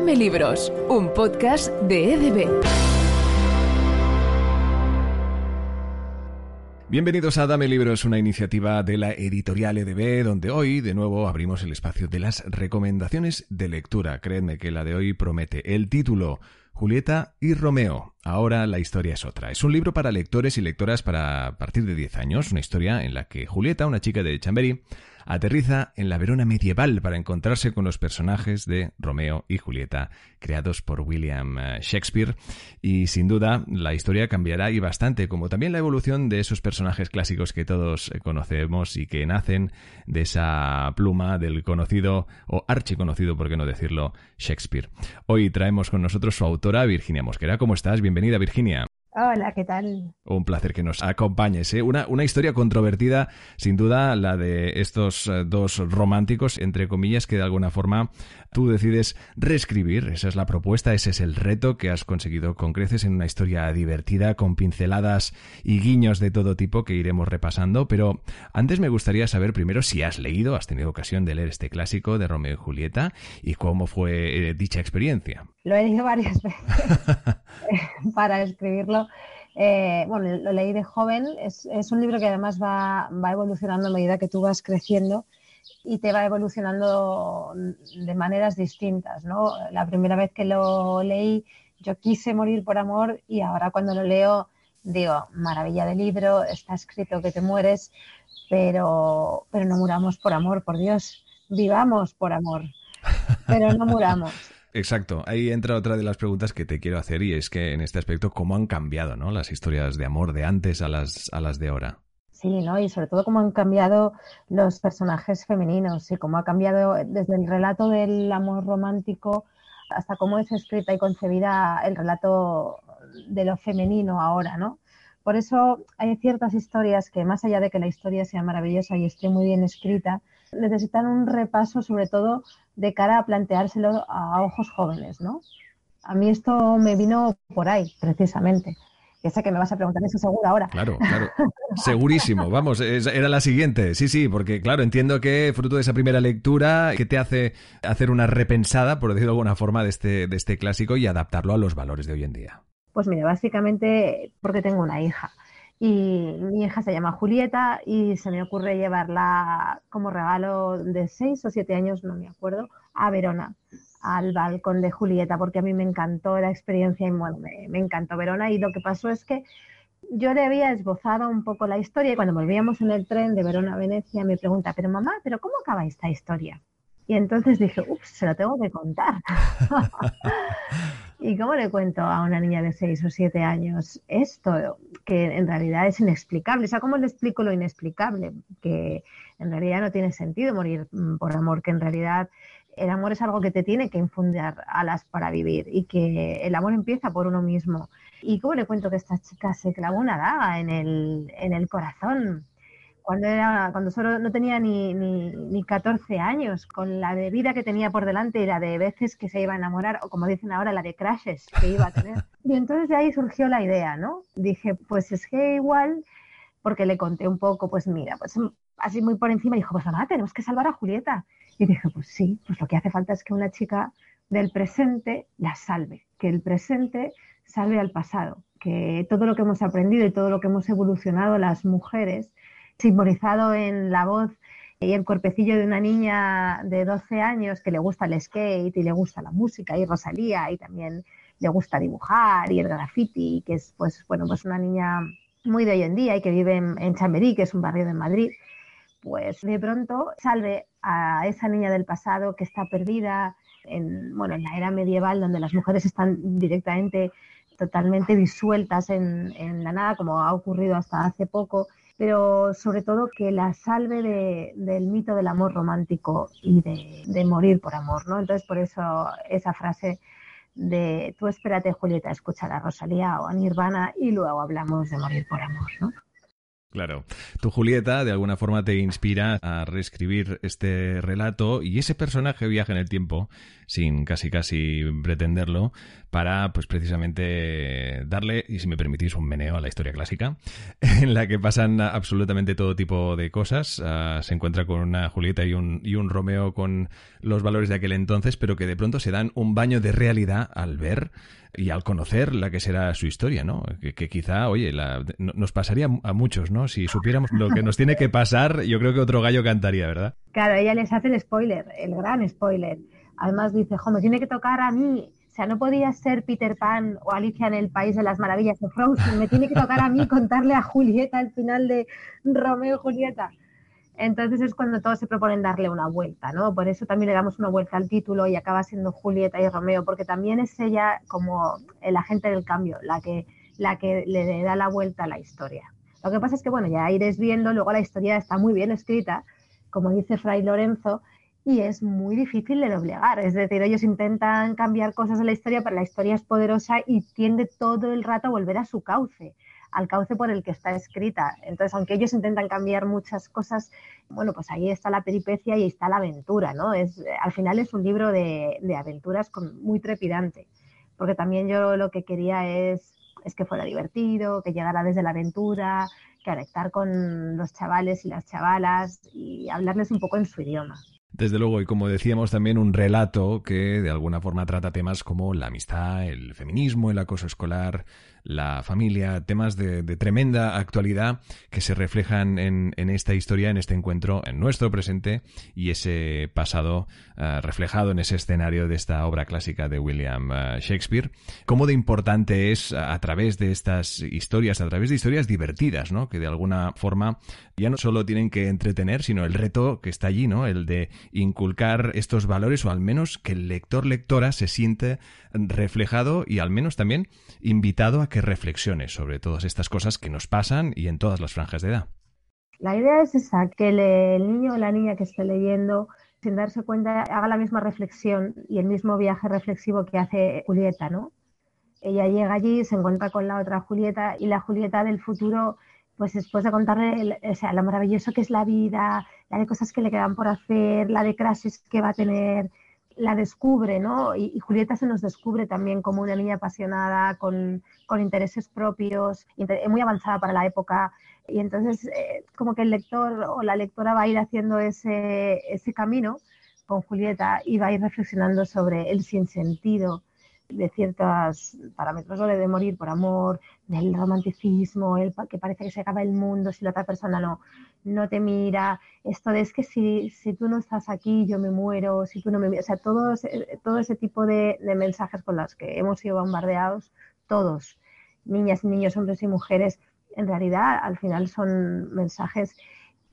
Dame Libros, un podcast de EDB. Bienvenidos a Dame Libros, una iniciativa de la editorial EDB, donde hoy de nuevo abrimos el espacio de las recomendaciones de lectura. Créanme que la de hoy promete. El título, Julieta y Romeo. Ahora la historia es otra. Es un libro para lectores y lectoras para partir de 10 años, una historia en la que Julieta, una chica de Chamberí, aterriza en la Verona medieval para encontrarse con los personajes de Romeo y Julieta, creados por William eh, Shakespeare. Y sin duda, la historia cambiará y bastante, como también la evolución de esos personajes clásicos que todos eh, conocemos y que nacen de esa pluma del conocido o archiconocido, por qué no decirlo, Shakespeare. Hoy traemos con nosotros su autora, Virginia Mosquera. ¿Cómo estás? Bienvenida, Virginia. Hola, ¿qué tal? Un placer que nos acompañes. ¿eh? Una, historia controvertida, sin duda, la de estos eh, dos románticos, entre comillas, que de alguna forma tú decides reescribir. Esa es la propuesta, ese es el reto que has conseguido con creces en una historia divertida, con pinceladas y guiños de todo tipo que iremos repasando. Pero antes me gustaría saber primero si has leído, has tenido ocasión de leer este clásico de Romeo y Julieta y cómo fue eh, dicha experiencia. Lo he leído varias veces para escribirlo. Eh, bueno, lo leí de joven. Es, un libro que además va, evolucionando a medida que tú vas creciendo y te va evolucionando de maneras distintas. ¿no? La primera vez que lo leí, yo quise morir por amor y ahora cuando lo leo, digo, maravilla de libro, está escrito que te mueres, pero, pero no muramos por amor, por Dios, vivamos por amor, pero no muramos. Exacto, ahí entra otra de las preguntas que te quiero hacer y es que en este aspecto, ¿cómo han cambiado ¿no? las historias de amor de antes a las, a las de ahora? Sí, ¿no? Y sobre todo cómo han cambiado los personajes femeninos y cómo ha cambiado desde el relato del amor romántico hasta cómo es escrita y concebida el relato de lo femenino ahora, ¿no? Por eso hay ciertas historias que, más allá de que la historia sea maravillosa y esté muy bien escrita, necesitan un repaso sobre todo de cara a planteárselo a ojos jóvenes, ¿no? A mí esto me vino por ahí, precisamente. Ya sé que me vas a preguntar eso seguro ahora. Claro, claro. Segurísimo. Vamos, era la siguiente. Sí, sí, porque claro, entiendo que fruto de esa primera lectura que te hace hacer una repensada, por decirlo de alguna forma, de este, de este clásico y adaptarlo a los valores de hoy en día. Pues mira, básicamente porque tengo una hija y mi hija se llama Julieta y se me ocurre llevarla como regalo de seis o siete años, no me acuerdo, a Verona, al balcón de Julieta, porque a mí me encantó la experiencia y bueno, me, encantó Verona y lo que pasó es que yo le había esbozado un poco la historia y cuando volvíamos en el tren de Verona a Venecia me pregunta, pero mamá, ¿pero cómo acaba esta historia? Y entonces dije, ups, se lo tengo que contar. ¿Y cómo le cuento a una niña de 6 o 7 años esto, que en realidad es inexplicable? O sea, ¿cómo le explico lo inexplicable? Que en realidad no tiene sentido morir mm, por amor, que en realidad el amor es algo que te tiene que infundir alas para vivir y que el amor empieza por uno mismo. ¿Y cómo le cuento que esta chica se clavó una daga en el, en el corazón? Cuando, era, cuando solo no tenía ni, ni, ni, 14 años, con la de vida que tenía por delante y la de veces que se iba a enamorar, o como dicen ahora, la de crashes que iba a tener. Y entonces de ahí surgió la idea, ¿no? Dije, pues es que igual, porque le conté un poco, pues mira, pues así muy por encima, dijo, pues nada, tenemos que salvar a Julieta. Y dije, pues sí, pues lo que hace falta es que una chica del presente la salve, que el presente salve al pasado, que todo lo que hemos aprendido y todo lo que hemos evolucionado las mujeres simbolizado en la voz y el cuerpecillo de una niña de 12 años que le gusta el skate y le gusta la música y Rosalía y también le gusta dibujar y el graffiti, que es pues bueno, pues una niña muy de hoy en día y que vive en, Chamberí, que es un barrio de Madrid, pues de pronto salve a esa niña del pasado que está perdida en, bueno, en la era medieval donde las mujeres están directamente totalmente disueltas en, en la nada, como ha ocurrido hasta hace poco, pero sobre todo que la salve del mito del amor romántico y de, morir por amor, ¿no? Entonces, por eso esa frase de tú espérate, Julieta, escuchar a Rosalía o a Nirvana y luego hablamos de morir por amor, ¿no? Claro. Tu Julieta de alguna forma te inspira a reescribir este relato y ese personaje viaja en el tiempo sin casi casi pretenderlo para pues precisamente darle, y si me permitís, un meneo a la historia clásica en la que pasan absolutamente todo tipo de cosas. Ah, se encuentra con una Julieta y un, y un Romeo con los valores de aquel entonces, pero que de pronto se dan un baño de realidad al ver y al conocer la que será su historia, ¿no? Que, quizá, oye, nos pasaría a muchos, ¿no? Si supiéramos lo que nos tiene que pasar, yo creo que otro gallo cantaría, ¿verdad? Claro, ella les hace el spoiler, el gran spoiler. Además dice, jo, me tiene que tocar a mí. O sea, no podía ser Peter Pan o Alicia en el País de las Maravillas de Frozen. Me tiene que tocar a mí contarle a Julieta el final de Romeo y Julieta. Entonces es cuando todos se proponen darle una vuelta, ¿no? Por eso también le damos una vuelta al título y acaba siendo Julieta y Romeo, porque también es ella como el agente del cambio, la que, la que le da la vuelta a la historia. Lo que pasa es que, bueno, ya iréis viendo, luego la historia está muy bien escrita, como dice Fray Lorenzo, y es muy difícil de doblegar. Es decir, ellos intentan cambiar cosas en la historia, pero la historia es poderosa y tiende todo el rato a volver a su cauce al cauce por el que está escrita. Entonces, aunque ellos intentan cambiar muchas cosas, bueno, pues ahí está la peripecia y está la aventura, ¿no? Es, al final es un libro de, aventuras muy trepidante, porque también yo lo que quería es, es que fuera divertido, que llegara desde la aventura, conectar con los chavales y las chavalas y hablarles un poco en su idioma. Desde luego, y como decíamos, también un relato que de alguna forma trata temas como la amistad, el feminismo, el acoso escolar, la familia, temas de, tremenda actualidad que se reflejan en, esta historia, en este encuentro, en nuestro presente y ese pasado eh, reflejado en ese escenario de esta obra clásica de William eh, Shakespeare. Cómo de importante es a, través de estas historias, a través de historias divertidas, ¿no? Que de alguna forma ya no solo tienen que entretener, sino el reto que está allí, ¿no? El de inculcar estos valores o al menos que el lector lectora se siente reflejado y al menos también invitado a que reflexione sobre todas estas cosas que nos pasan y en todas las franjas de edad. La idea es esa, que el niño o la niña que esté leyendo, sin darse cuenta, haga la misma reflexión y el mismo viaje reflexivo que hace Julieta, ¿no? Ella llega allí, se encuentra con la otra Julieta y la Julieta del futuro, pues después de contarle o sea, lo maravilloso que es la vida, la de cosas que le quedan por hacer, la de clases que va a tener, la descubre, ¿no? Y, Julieta se nos descubre también como una niña apasionada, con, intereses propios, muy avanzada para la época. Y entonces, eh, como que el lector o la lectora va a ir haciendo ese, ese camino con Julieta y va a ir reflexionando sobre el sinsentido de ciertos parámetros, de morir por amor, del romanticismo, el que parece que se acaba el mundo si la otra persona no, no te mira, esto de es que si, si tú no estás aquí yo me muero, si tú no me o sea, todo, todo ese tipo de, de mensajes con los que hemos sido bombardeados, todos, niñas, niños, hombres y mujeres, en realidad al final son mensajes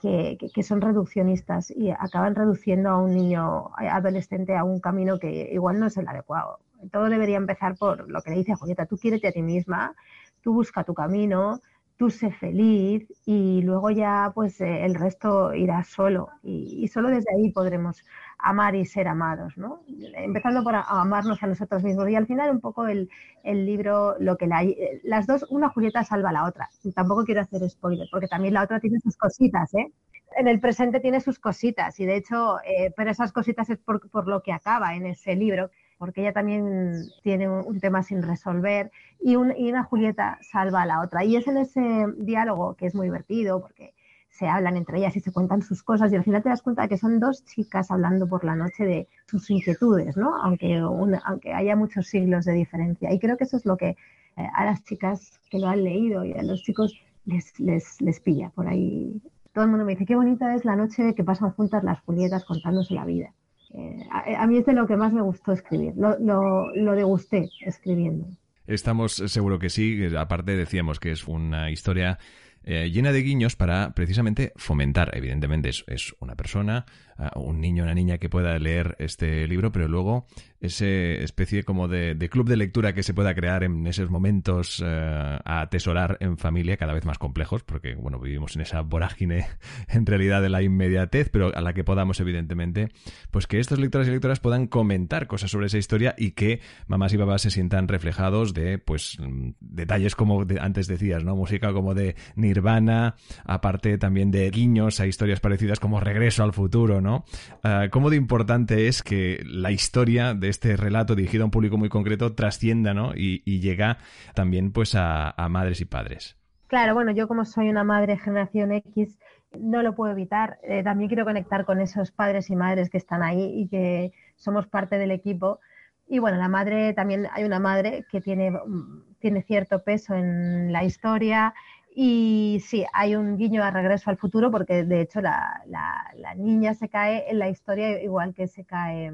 que, que, son reduccionistas y acaban reduciendo a un niño adolescente a un camino que igual no es el adecuado todo debería empezar por lo que le dice Julieta, tú quiérete a ti misma, tú busca tu camino, tú sé feliz y luego ya pues eh, el resto irá solo y, solo desde ahí podremos amar y ser amados, ¿no? Empezando por amarnos a nosotros mismos y al final un poco el, libro, lo que la, las dos, una Julieta salva a la otra. Tampoco quiero hacer spoiler porque también la otra tiene sus cositas, ¿eh? En el presente tiene sus cositas y de hecho, eh, pero esas cositas es por, por lo que acaba en ese libro porque ella también tiene un, tema sin resolver y, una Julieta salva a la otra. Y es en ese diálogo que es muy divertido porque se hablan entre ellas y se cuentan sus cosas y al final te das cuenta de que son dos chicas hablando por la noche de sus inquietudes, ¿no? Aunque, aunque haya muchos siglos de diferencia. Y creo que eso es lo que eh, a las chicas que lo han leído y a los chicos les, les, les pilla por ahí. Todo el mundo me dice, qué bonita es la noche que pasan juntas las Julietas contándose la vida. Eh, a, mí es de lo que más me gustó escribir, lo, degusté escribiendo. Estamos seguro que sí, aparte decíamos que es una historia eh, llena de guiños para precisamente fomentar, evidentemente es, una persona, un niño, una niña que pueda leer este libro, pero luego ese especie como de, club de lectura que se pueda crear en esos momentos eh, a atesorar en familia cada vez más complejos, porque bueno, vivimos en esa vorágine en realidad de la inmediatez, pero a la que podamos evidentemente, pues que estos lectores y lectoras puedan comentar cosas sobre esa historia y que mamás y papás se sientan reflejados de pues detalles como antes decías, ¿no? Música como de Nirvana, aparte también de guiños a historias parecidas como Regreso al futuro, ¿no? Uh, ¿Cómo de importante es que la historia de este relato dirigido a un público muy concreto trascienda, ¿no? Y, llega también pues a, madres y padres. Claro, bueno, yo como soy una madre generación X, no lo puedo evitar. Eh, también quiero conectar con esos padres y madres que están ahí y que somos parte del equipo. Y bueno, la madre, también hay una madre que tiene, tiene cierto peso en la historia y sí, hay un guiño a regreso al futuro porque de hecho la, la, niña se cae en la historia igual que se cae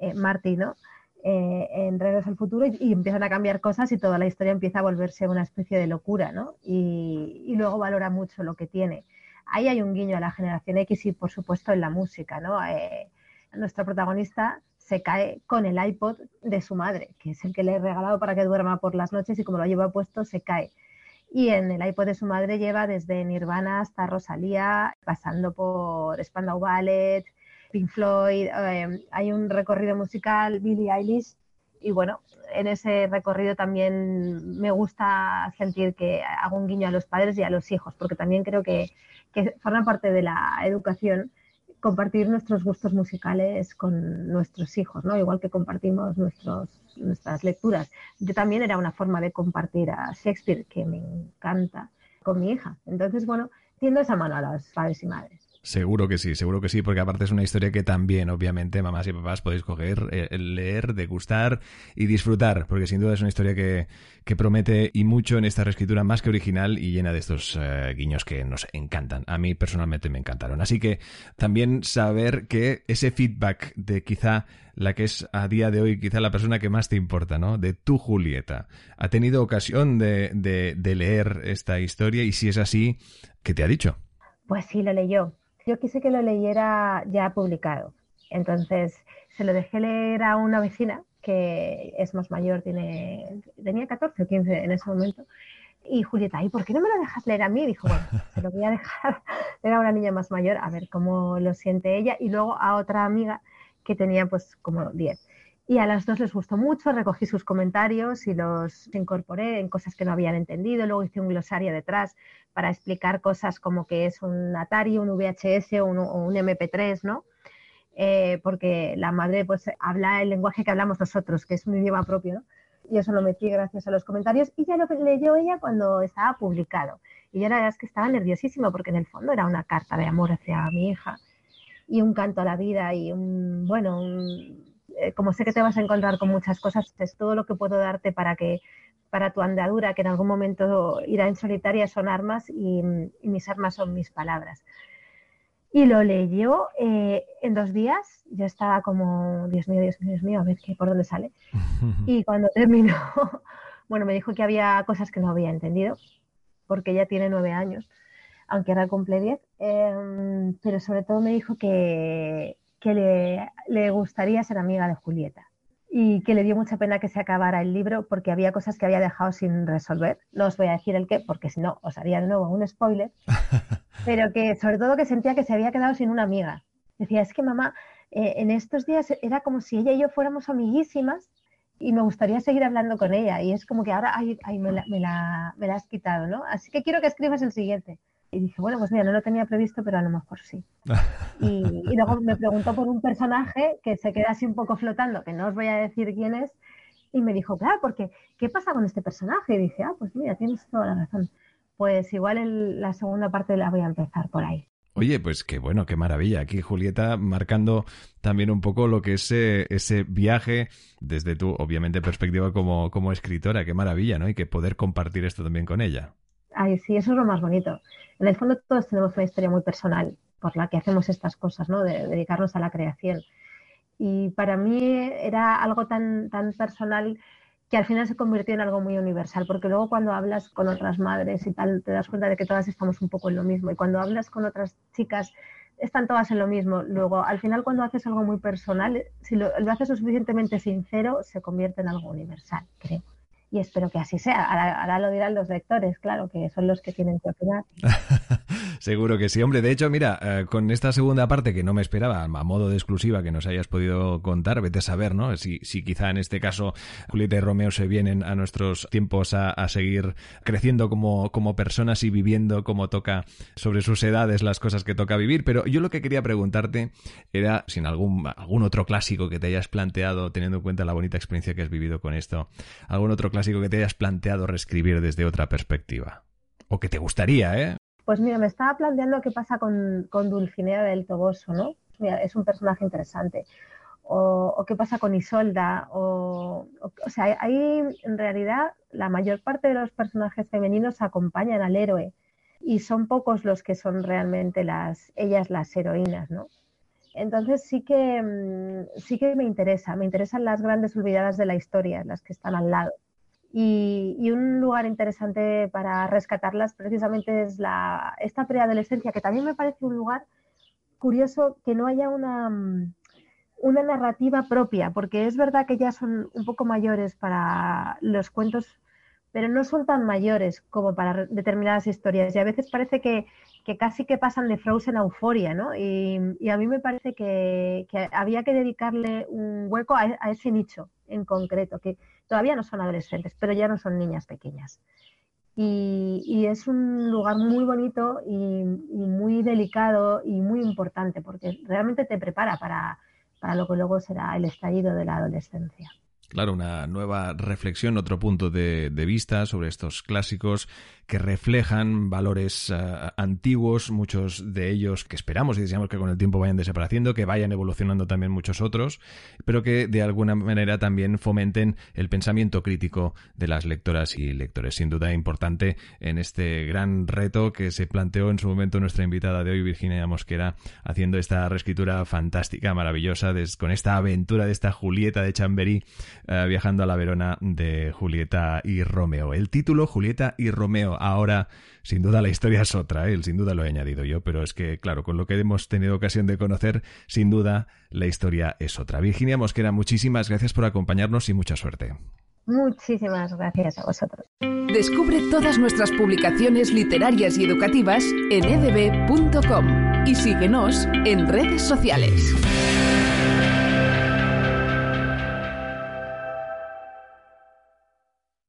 eh, Marty, ¿no? Eh, en Regreso al Futuro y, empiezan a cambiar cosas y toda la historia empieza a volverse una especie de locura, ¿no? Y, y, luego valora mucho lo que tiene. Ahí hay un guiño a la generación X y, por supuesto, en la música, ¿no? Eh, nuestra protagonista se cae con el iPod de su madre, que es el que le he regalado para que duerma por las noches y como lo lleva puesto, se cae. Y en el iPod de su madre lleva desde Nirvana hasta Rosalía, pasando por Spandau Ballet, Pink Floyd, eh, hay un recorrido musical, Billie Eilish, y bueno, en ese recorrido también me gusta sentir que hago un guiño a los padres y a los hijos, porque también creo que, que forma parte de la educación compartir nuestros gustos musicales con nuestros hijos, ¿no? Igual que compartimos nuestros, nuestras lecturas. Yo también era una forma de compartir a Shakespeare, que me encanta, con mi hija. Entonces, bueno, tiendo esa mano a los padres y madres. Seguro que sí, seguro que sí, porque aparte es una historia que también, obviamente, mamás y papás podéis coger, eh, leer, degustar y disfrutar, porque sin duda es una historia que, promete y mucho en esta reescritura más que original y llena de estos eh, guiños que nos encantan. A mí personalmente me encantaron. Así que también saber que ese feedback de quizá la que es a día de hoy quizá la persona que más te importa, ¿no? De tu Julieta. ¿Ha tenido ocasión de, de, de leer esta historia? Y si es así, ¿qué te ha dicho? Pues sí, lo leyó yo quise que lo leyera ya publicado. Entonces se lo dejé leer a una vecina que es más mayor, tiene, tenía 14 o 15 en ese momento. Y Julieta, ¿y por qué no me lo dejas leer a mí? Dijo, bueno, se lo voy a dejar leer a una niña más mayor, a ver cómo lo siente ella. Y luego a otra amiga que tenía pues como 10. Y a las dos les gustó mucho, recogí sus comentarios y los incorporé en cosas que no habían entendido. Luego hice un glosario detrás para explicar cosas como que es un Atari, un VHS o un, MP3, ¿no? Eh, porque la madre pues habla el lenguaje que hablamos nosotros, que es un idioma propio, ¿no? Y eso lo metí gracias a los comentarios y ya lo leyó ella cuando estaba publicado. Y yo la verdad es que estaba nerviosísima porque en el fondo era una carta de amor hacia mi hija y un canto a la vida y un, bueno, eh, como sé que te vas a encontrar con muchas cosas, es todo lo que puedo darte para que para tu andadura, que en algún momento irá en solitaria, son armas y, mis armas son mis palabras. Y lo leyó eh, en dos días, yo estaba como, Dios mío, Dios mío, Dios mío, a ver qué, por dónde sale. Y cuando terminó, bueno, me dijo que había cosas que no había entendido, porque ella tiene nueve años, aunque ahora cumple diez, em, pero sobre todo me dijo que, que le, le gustaría ser amiga de Julieta y que le dio mucha pena que se acabara el libro porque había cosas que había dejado sin resolver. No os voy a decir el qué, porque si no os haría de nuevo un spoiler, pero que sobre todo que sentía que se había quedado sin una amiga. Decía, es que mamá, eh, en estos días era como si ella y yo fuéramos amiguísimas y me gustaría seguir hablando con ella y es como que ahora ay, me, la, me, la, me la has quitado, ¿no? Así que quiero que escribas el siguiente. Y dije, bueno, pues mira, no lo tenía previsto, pero a lo mejor sí. Y, luego me preguntó por un personaje que se queda así un poco flotando, que no os voy a decir quién es, y me dijo, claro, porque ¿qué pasa con este personaje? Y dije, ah, pues mira, tienes toda la razón. Pues igual la segunda parte la voy a empezar por ahí. Oye, pues qué bueno, qué maravilla. Aquí Julieta marcando también un poco lo que es ese, ese viaje desde tu, obviamente, perspectiva como, como escritora. Qué maravilla, ¿no? Y que poder compartir esto también con ella. Ay, sí, eso es lo más bonito. En el fondo todos tenemos una historia muy personal por la que hacemos estas cosas, ¿no? De, dedicarnos a la creación. Y para mí era algo tan, tan personal que al final se convirtió en algo muy universal, porque luego cuando hablas con otras madres y tal, te das cuenta de que todas estamos un poco en lo mismo. Y cuando hablas con otras chicas están todas en lo mismo. Luego, al final, cuando haces algo muy personal, si lo, lo haces lo suficientemente sincero, se convierte en algo universal, creo y espero que así sea. Ahora, lo dirán los lectores, claro, que son los que tienen que opinar. Seguro que sí, hombre. De hecho, mira, eh, con esta segunda parte que no me esperaba, a modo de exclusiva que nos hayas podido contar, vete a saber, ¿no? Si, si quizá en este caso Julieta y Romeo se vienen a nuestros tiempos a, seguir creciendo como, como personas y viviendo como toca sobre sus edades las cosas que toca vivir. Pero yo lo que quería preguntarte era si en algún, algún otro clásico que te hayas planteado, teniendo en cuenta la bonita experiencia que has vivido con esto, algún otro clásico que te hayas planteado reescribir desde otra perspectiva? O que te gustaría, ¿eh? Pues mira, me estaba planteando qué pasa con, Dulcinea del Toboso, ¿no? Mira, es un personaje interesante. O, qué pasa con Isolda. O, o, sea, ahí en realidad la mayor parte de los personajes femeninos acompañan al héroe y son pocos los que son realmente las, ellas las heroínas, ¿no? Entonces sí que, mm, sí que me interesa, me interesan las grandes olvidadas de la historia, las que están al lado. Y, un lugar interesante para rescatarlas precisamente es la, esta preadolescencia, que también me parece un lugar curioso que no haya una, una narrativa propia, porque es verdad que ya son un poco mayores para los cuentos, pero no son tan mayores como para determinadas historias. Y a veces parece que, casi que pasan de Frozen a Euforia, ¿no? Y, a mí me parece que, había que dedicarle un hueco a, a ese nicho en concreto, que, todavía no son adolescentes, pero ya no son niñas pequeñas. Y, es un lugar muy bonito y, muy delicado y muy importante porque realmente te prepara para lo que luego será el estallido de la adolescencia. Claro, una nueva reflexión, otro punto de, vista sobre estos clásicos que reflejan valores eh, antiguos, muchos de ellos que esperamos y deseamos que con el tiempo vayan desapareciendo, que vayan evolucionando también muchos otros, pero que de alguna manera también fomenten el pensamiento crítico de las lectoras y lectores. Sin duda importante en este gran reto que se planteó en su momento nuestra invitada de hoy, Virginia Mosquera, haciendo esta reescritura fantástica, maravillosa, con esta aventura de esta Julieta de Chamberí eh, viajando a la Verona de Julieta y Romeo. El título, Julieta y Romeo. Ahora, sin duda, la historia es otra, ¿eh? sin duda lo he añadido yo, pero es que, claro, con lo que hemos tenido ocasión de conocer, sin duda, la historia es otra. Virginia Mosquera, muchísimas gracias por acompañarnos y mucha suerte. Muchísimas gracias a vosotros. Descubre todas nuestras publicaciones literarias y educativas en edb.com y síguenos en redes sociales.